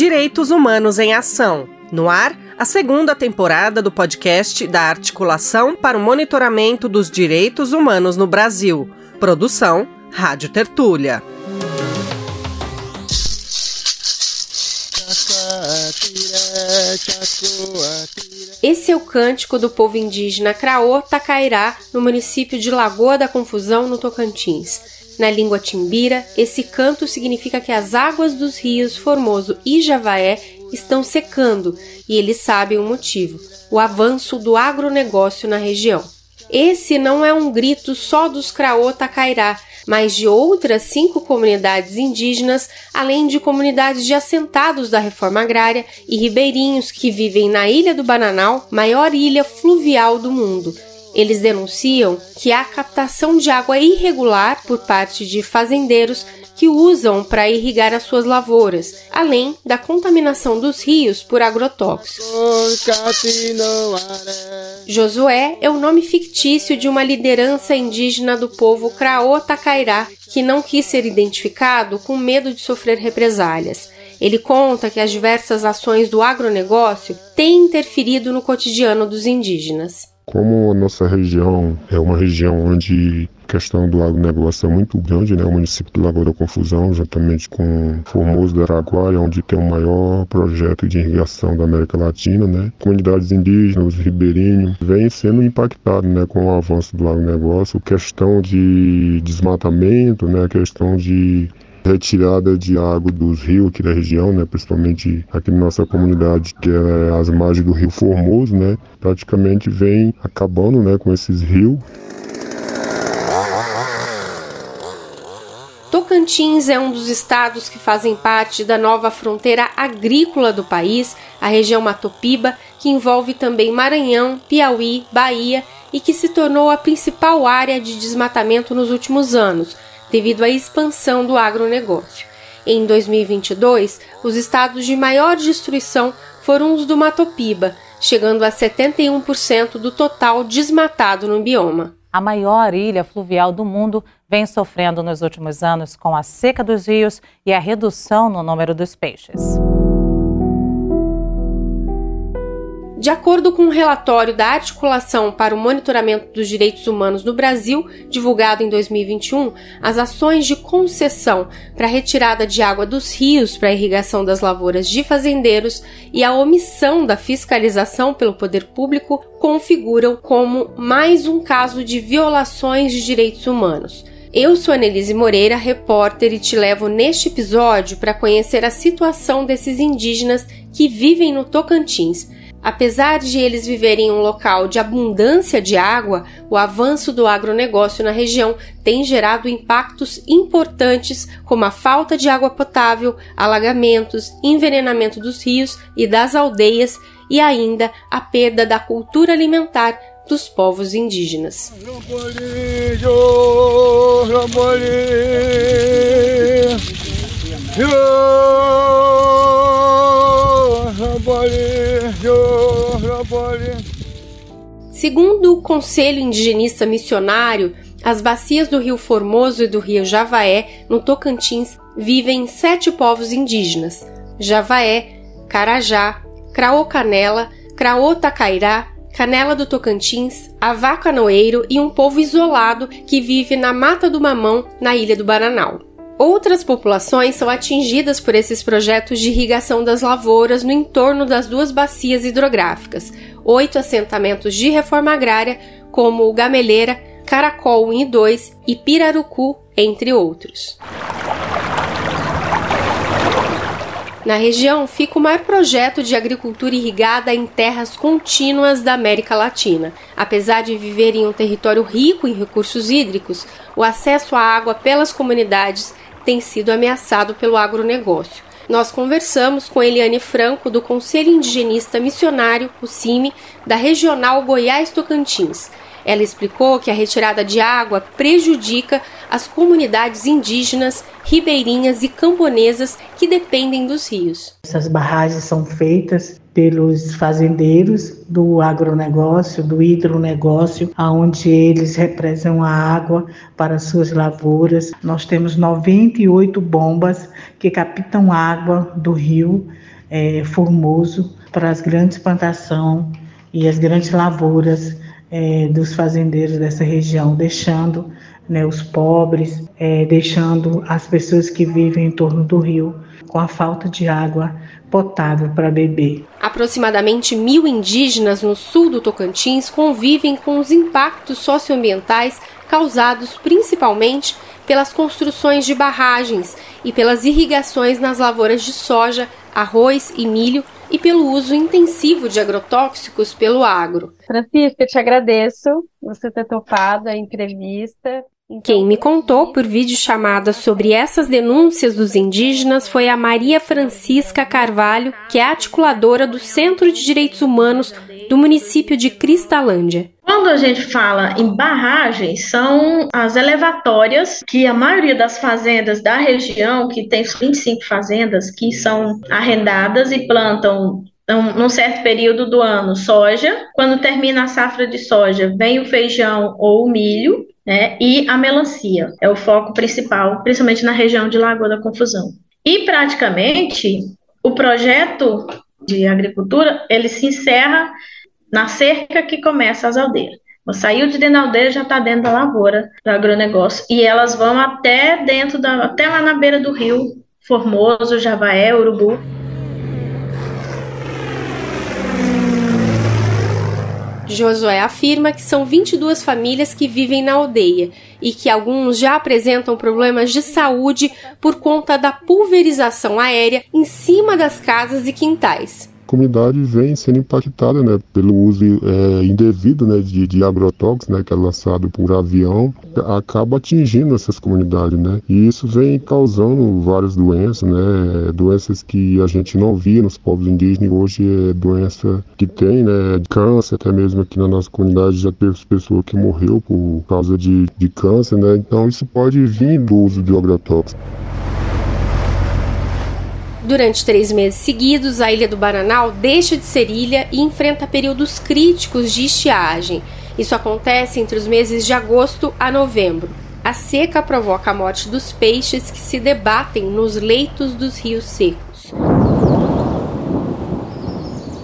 Direitos Humanos em Ação. No ar, a segunda temporada do podcast da Articulação para o Monitoramento dos Direitos Humanos no Brasil. Produção Rádio Tertúlia. Esse é o cântico do povo indígena Craô Tacairá, no município de Lagoa da Confusão, no Tocantins. Na língua timbira, esse canto significa que as águas dos rios Formoso e Javaé estão secando e eles sabem o motivo: o avanço do agronegócio na região. Esse não é um grito só dos Craô Tacairá, mas de outras cinco comunidades indígenas, além de comunidades de assentados da reforma agrária e ribeirinhos que vivem na Ilha do Bananal, maior ilha fluvial do mundo, eles denunciam que há captação de água irregular por parte de fazendeiros que usam para irrigar as suas lavouras, além da contaminação dos rios por agrotóxicos. Josué é o nome fictício de uma liderança indígena do povo Craô Tacairá, que não quis ser identificado com medo de sofrer represálias. Ele conta que as diversas ações do agronegócio têm interferido no cotidiano dos indígenas. Como a nossa região é uma região onde a questão do agronegócio é muito grande, né? O município de Lagoa da Confusão, juntamente com Formoso do Araguaia, onde tem o maior projeto de irrigação da América Latina, né? Comunidades indígenas, ribeirinhos, vêm sendo impactados, né? Com o avanço do agronegócio, questão de desmatamento, né? Questão de retirada de água dos rios aqui da região, né, principalmente aqui na nossa comunidade, que é as margens do rio Formoso, né, praticamente vem acabando, né, com esses rios. Tocantins é um dos estados que fazem parte da nova fronteira agrícola do país, a região Matopiba, que envolve também Maranhão, Piauí, Bahia e que se tornou a principal área de desmatamento nos últimos anos devido à expansão do agronegócio. Em 2022, os estados de maior destruição foram os do Matopiba, chegando a 71% do total desmatado no bioma. A maior ilha fluvial do mundo vem sofrendo nos últimos anos com a seca dos rios e a redução no número dos peixes. De acordo com um relatório da Articulação para o Monitoramento dos Direitos Humanos no Brasil, divulgado em 2021, as ações de concessão para retirada de água dos rios para irrigação das lavouras de fazendeiros e a omissão da fiscalização pelo poder público configuram como mais um caso de violações de direitos humanos. Eu sou Annelise Moreira, repórter, e te levo neste episódio para conhecer a situação desses indígenas que vivem no Tocantins Apesar de eles viverem em um local de abundância de água, o avanço do agronegócio na região tem gerado impactos importantes, como a falta de água potável, alagamentos, envenenamento dos rios e das aldeias e ainda a perda da cultura alimentar dos povos indígenas. Segundo o Conselho Indigenista Missionário, as bacias do Rio Formoso e do Rio Javaé, no Tocantins, vivem sete povos indígenas: Javaé, Carajá, Craô Canela, Craô Tacairá, Canela do Tocantins, Avacanoeiro e um povo isolado que vive na Mata do Mamão, na Ilha do Baranal. Outras populações são atingidas por esses projetos de irrigação das lavouras no entorno das duas bacias hidrográficas, oito assentamentos de reforma agrária, como o Gameleira, Caracol 1 e 2 e Pirarucu, entre outros. Na região fica o maior projeto de agricultura irrigada em terras contínuas da América Latina. Apesar de viver em um território rico em recursos hídricos, o acesso à água pelas comunidades tem sido ameaçado pelo agronegócio. Nós conversamos com Eliane Franco, do Conselho Indigenista Missionário, o CIMI, da Regional Goiás Tocantins. Ela explicou que a retirada de água prejudica as comunidades indígenas, ribeirinhas e camponesas que dependem dos rios. Essas barragens são feitas pelos fazendeiros do agronegócio, do hidronegócio, aonde eles represam a água para suas lavouras. Nós temos 98 bombas que captam água do rio é, Formoso para as grandes plantações e as grandes lavouras é, dos fazendeiros dessa região, deixando né, os pobres, é, deixando as pessoas que vivem em torno do rio com a falta de água potável para beber. Aproximadamente mil indígenas no sul do Tocantins convivem com os impactos socioambientais causados principalmente pelas construções de barragens e pelas irrigações nas lavouras de soja, arroz e milho e pelo uso intensivo de agrotóxicos pelo agro. Francisca, te agradeço você ter topado a entrevista. Então, Quem me contou por videochamada sobre essas denúncias dos indígenas foi a Maria Francisca Carvalho, que é articuladora do Centro de Direitos Humanos do município de Cristalândia. Quando a gente fala em barragens, são as elevatórias que a maioria das fazendas da região, que tem 25 fazendas, que são arrendadas e plantam num certo período do ano soja. Quando termina a safra de soja, vem o feijão ou o milho né? E a melancia é o foco principal, principalmente na região de Lagoa da Confusão. E praticamente o projeto de agricultura ele se encerra na cerca que começa as aldeias. Saiu de dentro da aldeia já está dentro da lavoura do agronegócio e elas vão até dentro da até lá na beira do rio Formoso, Javaé, Urubu Josué afirma que são 22 famílias que vivem na aldeia e que alguns já apresentam problemas de saúde por conta da pulverização aérea em cima das casas e quintais comunidade vem sendo impactada né, pelo uso é, indevido né, de, de agrotóxicos, né, que é lançado por avião, acaba atingindo essas comunidades. Né, e isso vem causando várias doenças, né, doenças que a gente não via nos povos indígenas, hoje é doença que tem, né, câncer, até mesmo aqui na nossa comunidade já teve pessoas que morreu por causa de, de câncer, né, então isso pode vir do uso de agrotóxicos. Durante três meses seguidos, a Ilha do Bananal deixa de ser ilha e enfrenta períodos críticos de estiagem. Isso acontece entre os meses de agosto a novembro. A seca provoca a morte dos peixes que se debatem nos leitos dos rios secos.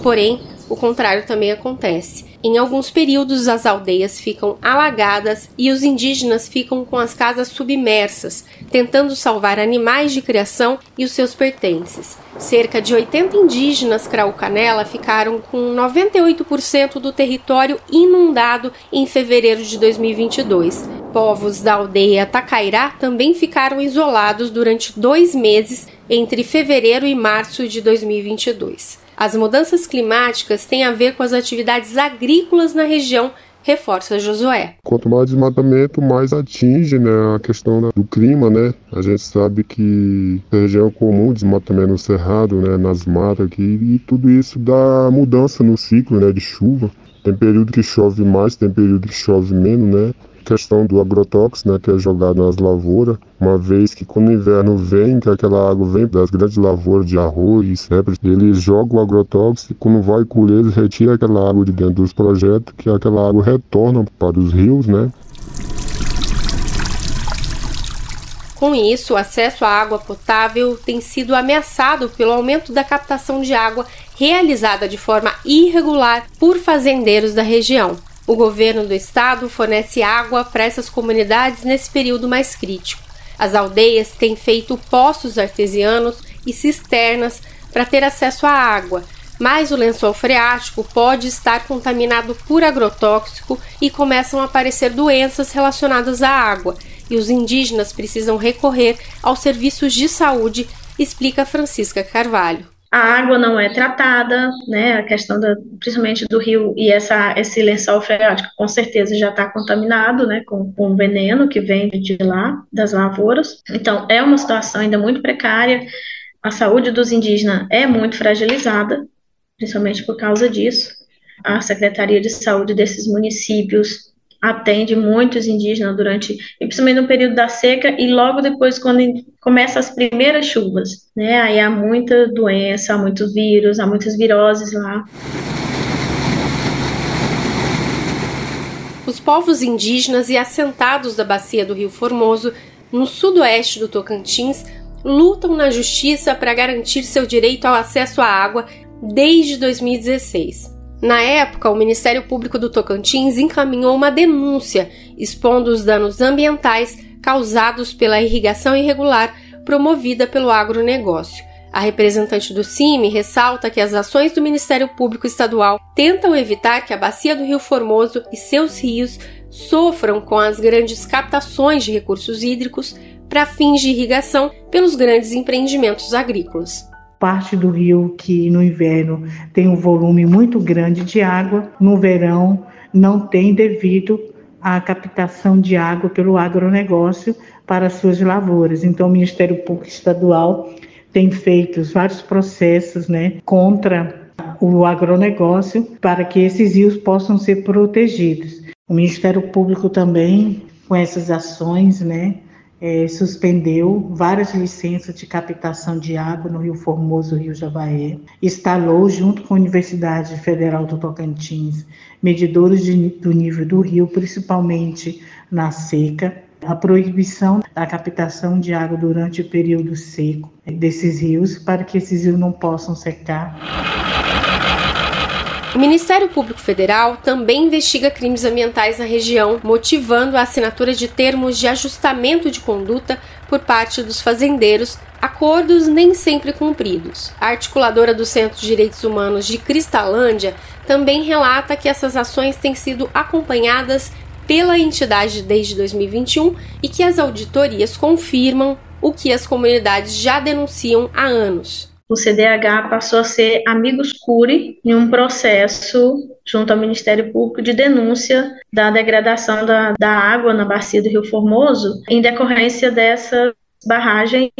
Porém, o contrário também acontece. Em alguns períodos, as aldeias ficam alagadas e os indígenas ficam com as casas submersas, tentando salvar animais de criação e os seus pertences. Cerca de 80 indígenas Craucanela ficaram com 98% do território inundado em fevereiro de 2022. Povos da aldeia Tacairá também ficaram isolados durante dois meses entre fevereiro e março de 2022. As mudanças climáticas têm a ver com as atividades agrícolas na região reforça Josué. Quanto mais desmatamento, mais atinge né, a questão do clima, né? A gente sabe que a região é comum desmatamento no cerrado, né, nas matas aqui, e tudo isso dá mudança no ciclo, né, de chuva. Tem período que chove mais, tem período que chove menos, né? questão do agrotóxico, né, que é jogado nas lavouras, uma vez que quando o inverno vem, que aquela água vem das grandes lavouras de arroz, né, eles jogam o agrotóxico e quando vai colher, eles retiram aquela água de dentro dos projetos, que aquela água retorna para os rios, né, Com isso, o acesso à água potável tem sido ameaçado pelo aumento da captação de água realizada de forma irregular por fazendeiros da região. O governo do estado fornece água para essas comunidades nesse período mais crítico. As aldeias têm feito poços artesianos e cisternas para ter acesso à água, mas o lençol freático pode estar contaminado por agrotóxico e começam a aparecer doenças relacionadas à água, e os indígenas precisam recorrer aos serviços de saúde, explica Francisca Carvalho. A água não é tratada, né, a questão da, principalmente do rio e essa, esse lençol freático com certeza já está contaminado, né, com, com veneno que vem de lá, das lavouras, então é uma situação ainda muito precária, a saúde dos indígenas é muito fragilizada, principalmente por causa disso, a Secretaria de Saúde desses municípios atende muitos indígenas durante, principalmente no período da seca e logo depois quando começam as primeiras chuvas, né? Aí há muita doença, há muitos vírus, há muitas viroses lá. Os povos indígenas e assentados da bacia do Rio Formoso, no sudoeste do Tocantins, lutam na justiça para garantir seu direito ao acesso à água desde 2016. Na época, o Ministério Público do Tocantins encaminhou uma denúncia expondo os danos ambientais causados pela irrigação irregular promovida pelo agronegócio. A representante do CIMI ressalta que as ações do Ministério Público Estadual tentam evitar que a bacia do Rio Formoso e seus rios sofram com as grandes captações de recursos hídricos para fins de irrigação pelos grandes empreendimentos agrícolas parte do rio que no inverno tem um volume muito grande de água, no verão não tem devido à captação de água pelo agronegócio para suas lavouras. Então, o Ministério Público Estadual tem feito vários processos né, contra o agronegócio para que esses rios possam ser protegidos. O Ministério Público também, com essas ações, né, é, suspendeu várias licenças de captação de água no Rio Formoso Rio Javaé, instalou, junto com a Universidade Federal do Tocantins, medidores de, do nível do rio, principalmente na seca, a proibição da captação de água durante o período seco desses rios, para que esses rios não possam secar. O Ministério Público Federal também investiga crimes ambientais na região, motivando a assinatura de termos de ajustamento de conduta por parte dos fazendeiros, acordos nem sempre cumpridos. A articuladora do Centro de Direitos Humanos de Cristalândia também relata que essas ações têm sido acompanhadas pela entidade desde 2021 e que as auditorias confirmam o que as comunidades já denunciam há anos o CDH passou a ser amigos curi em um processo junto ao Ministério Público de denúncia da degradação da, da água na bacia do Rio Formoso em decorrência dessas barragens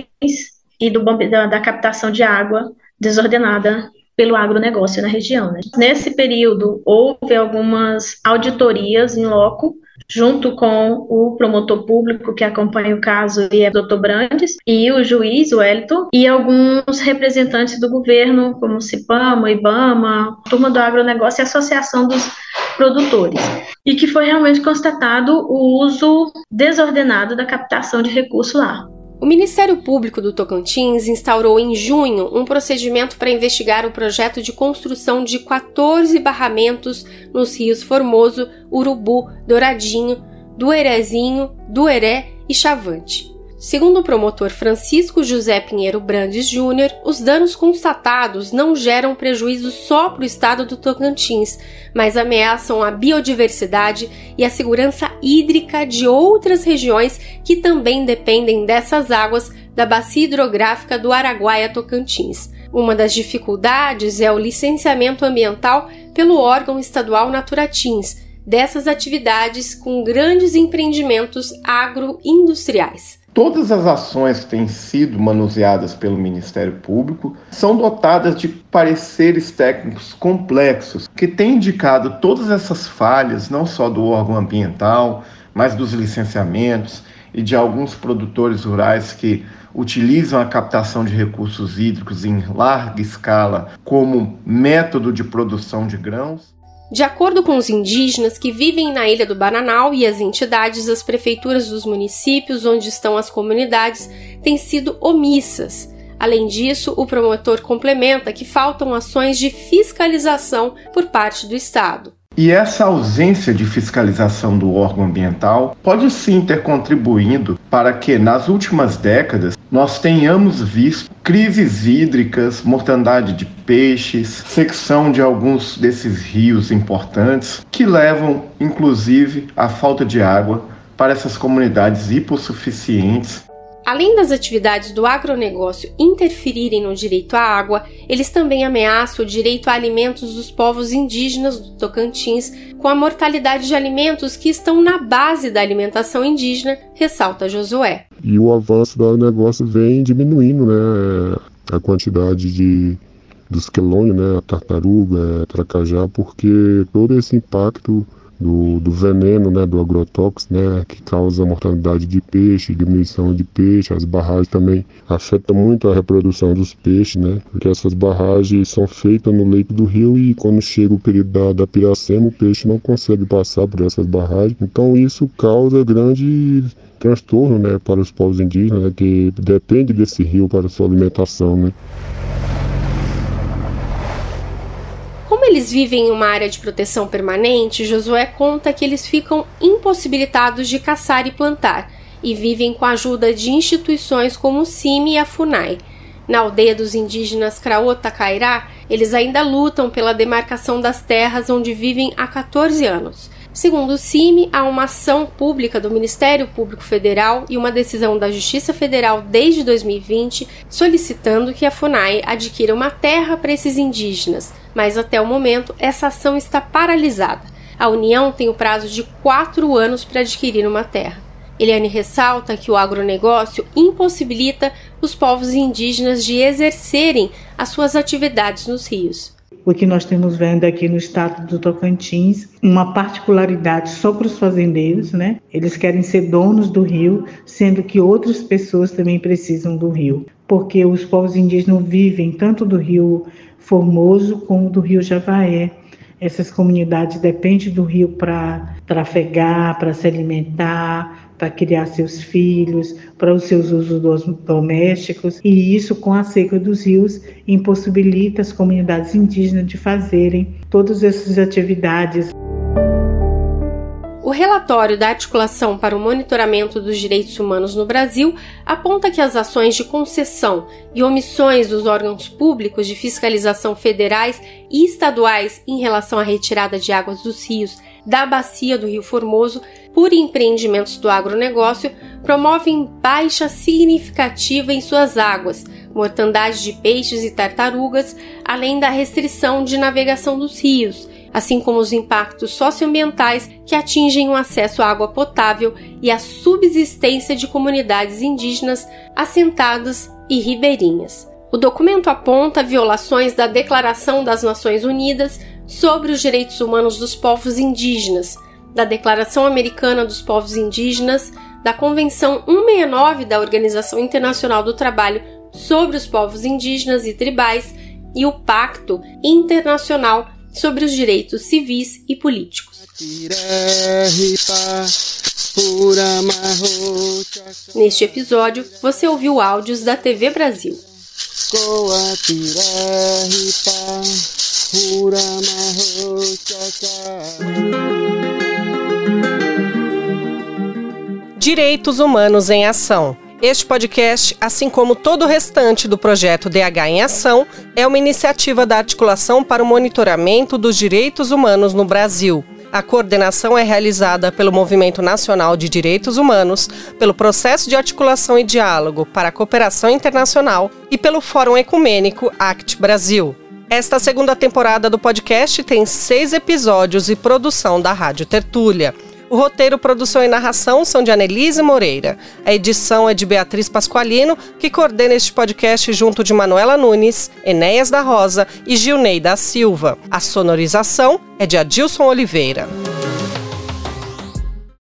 e do, da, da captação de água desordenada pelo agronegócio na região. Né? Nesse período, houve algumas auditorias em loco junto com o promotor público que acompanha o caso, e é o Dr. Brandes, e o juiz, o Elton, e alguns representantes do governo, como o CIPAMA, IBAMA, Turma do Agronegócio e Associação dos Produtores, e que foi realmente constatado o uso desordenado da captação de recurso lá. O Ministério Público do Tocantins instaurou em junho um procedimento para investigar o projeto de construção de 14 barramentos nos rios Formoso, Urubu, Douradinho, Duerezinho, Dueré e Chavante. Segundo o promotor Francisco José Pinheiro Brandes Júnior, os danos constatados não geram prejuízo só para o estado do Tocantins, mas ameaçam a biodiversidade e a segurança hídrica de outras regiões que também dependem dessas águas da bacia hidrográfica do Araguaia Tocantins. Uma das dificuldades é o licenciamento ambiental pelo órgão estadual Naturatins dessas atividades com grandes empreendimentos agroindustriais. Todas as ações que têm sido manuseadas pelo Ministério Público são dotadas de pareceres técnicos complexos que têm indicado todas essas falhas, não só do órgão ambiental, mas dos licenciamentos e de alguns produtores rurais que utilizam a captação de recursos hídricos em larga escala como método de produção de grãos. De acordo com os indígenas que vivem na Ilha do Bananal e as entidades, as prefeituras dos municípios onde estão as comunidades têm sido omissas. Além disso, o promotor complementa que faltam ações de fiscalização por parte do Estado. E essa ausência de fiscalização do órgão ambiental pode sim ter contribuído para que, nas últimas décadas, nós tenhamos visto crises hídricas, mortandade de peixes, secção de alguns desses rios importantes, que levam, inclusive, à falta de água para essas comunidades hipossuficientes Além das atividades do agronegócio interferirem no direito à água, eles também ameaçam o direito a alimentos dos povos indígenas do Tocantins, com a mortalidade de alimentos que estão na base da alimentação indígena, ressalta Josué. E o avanço do agronegócio vem diminuindo né, a quantidade de dos quelônios, né, a tartaruga, a tracajá, porque todo esse impacto do, do veneno, né, do agrotóxico, né, que causa mortalidade de peixe, diminuição de peixe. As barragens também afetam muito a reprodução dos peixes, né, porque essas barragens são feitas no leito do rio e quando chega o período da, da piracema, o peixe não consegue passar por essas barragens. Então isso causa grande transtorno, né, para os povos indígenas, né, que depende desse rio para sua alimentação, né. Como eles vivem em uma área de proteção permanente, Josué conta que eles ficam impossibilitados de caçar e plantar e vivem com a ajuda de instituições como o CIMI e a FUNAI. Na aldeia dos indígenas Craota-Cairá, eles ainda lutam pela demarcação das terras onde vivem há 14 anos. Segundo o CIMI, há uma ação pública do Ministério Público Federal e uma decisão da Justiça Federal desde 2020 solicitando que a FUNAI adquira uma terra para esses indígenas, mas até o momento essa ação está paralisada. A União tem o prazo de quatro anos para adquirir uma terra. Eliane ressalta que o agronegócio impossibilita os povos indígenas de exercerem as suas atividades nos rios o que nós temos vendo aqui no estado do Tocantins, uma particularidade só para os fazendeiros, né? Eles querem ser donos do rio, sendo que outras pessoas também precisam do rio, porque os povos indígenas vivem tanto do rio Formoso como do rio Javaé. Essas comunidades dependem do rio para trafegar, para se alimentar, para criar seus filhos, para os seus usos domésticos, e isso com a seca dos rios impossibilita as comunidades indígenas de fazerem todas essas atividades. O relatório da Articulação para o Monitoramento dos Direitos Humanos no Brasil aponta que as ações de concessão e omissões dos órgãos públicos de fiscalização federais e estaduais em relação à retirada de águas dos rios da bacia do Rio Formoso por empreendimentos do agronegócio promovem baixa significativa em suas águas, mortandade de peixes e tartarugas, além da restrição de navegação dos rios assim como os impactos socioambientais que atingem o acesso à água potável e a subsistência de comunidades indígenas assentadas e ribeirinhas. O documento aponta violações da Declaração das Nações Unidas sobre os Direitos Humanos dos Povos Indígenas, da Declaração Americana dos Povos Indígenas, da Convenção 169 da Organização Internacional do Trabalho sobre os Povos Indígenas e Tribais e o Pacto Internacional sobre os direitos civis e políticos. Neste episódio, você ouviu áudios da TV Brasil. Direitos Humanos em Ação este podcast, assim como todo o restante do projeto DH em Ação, é uma iniciativa da Articulação para o Monitoramento dos Direitos Humanos no Brasil. A coordenação é realizada pelo Movimento Nacional de Direitos Humanos, pelo Processo de Articulação e Diálogo para a Cooperação Internacional e pelo Fórum Ecumênico ACT Brasil. Esta segunda temporada do podcast tem seis episódios e produção da Rádio Tertúlia. O roteiro, produção e narração são de Anelise Moreira. A edição é de Beatriz Pasqualino, que coordena este podcast junto de Manuela Nunes, Enéas da Rosa e Gilney da Silva. A sonorização é de Adilson Oliveira.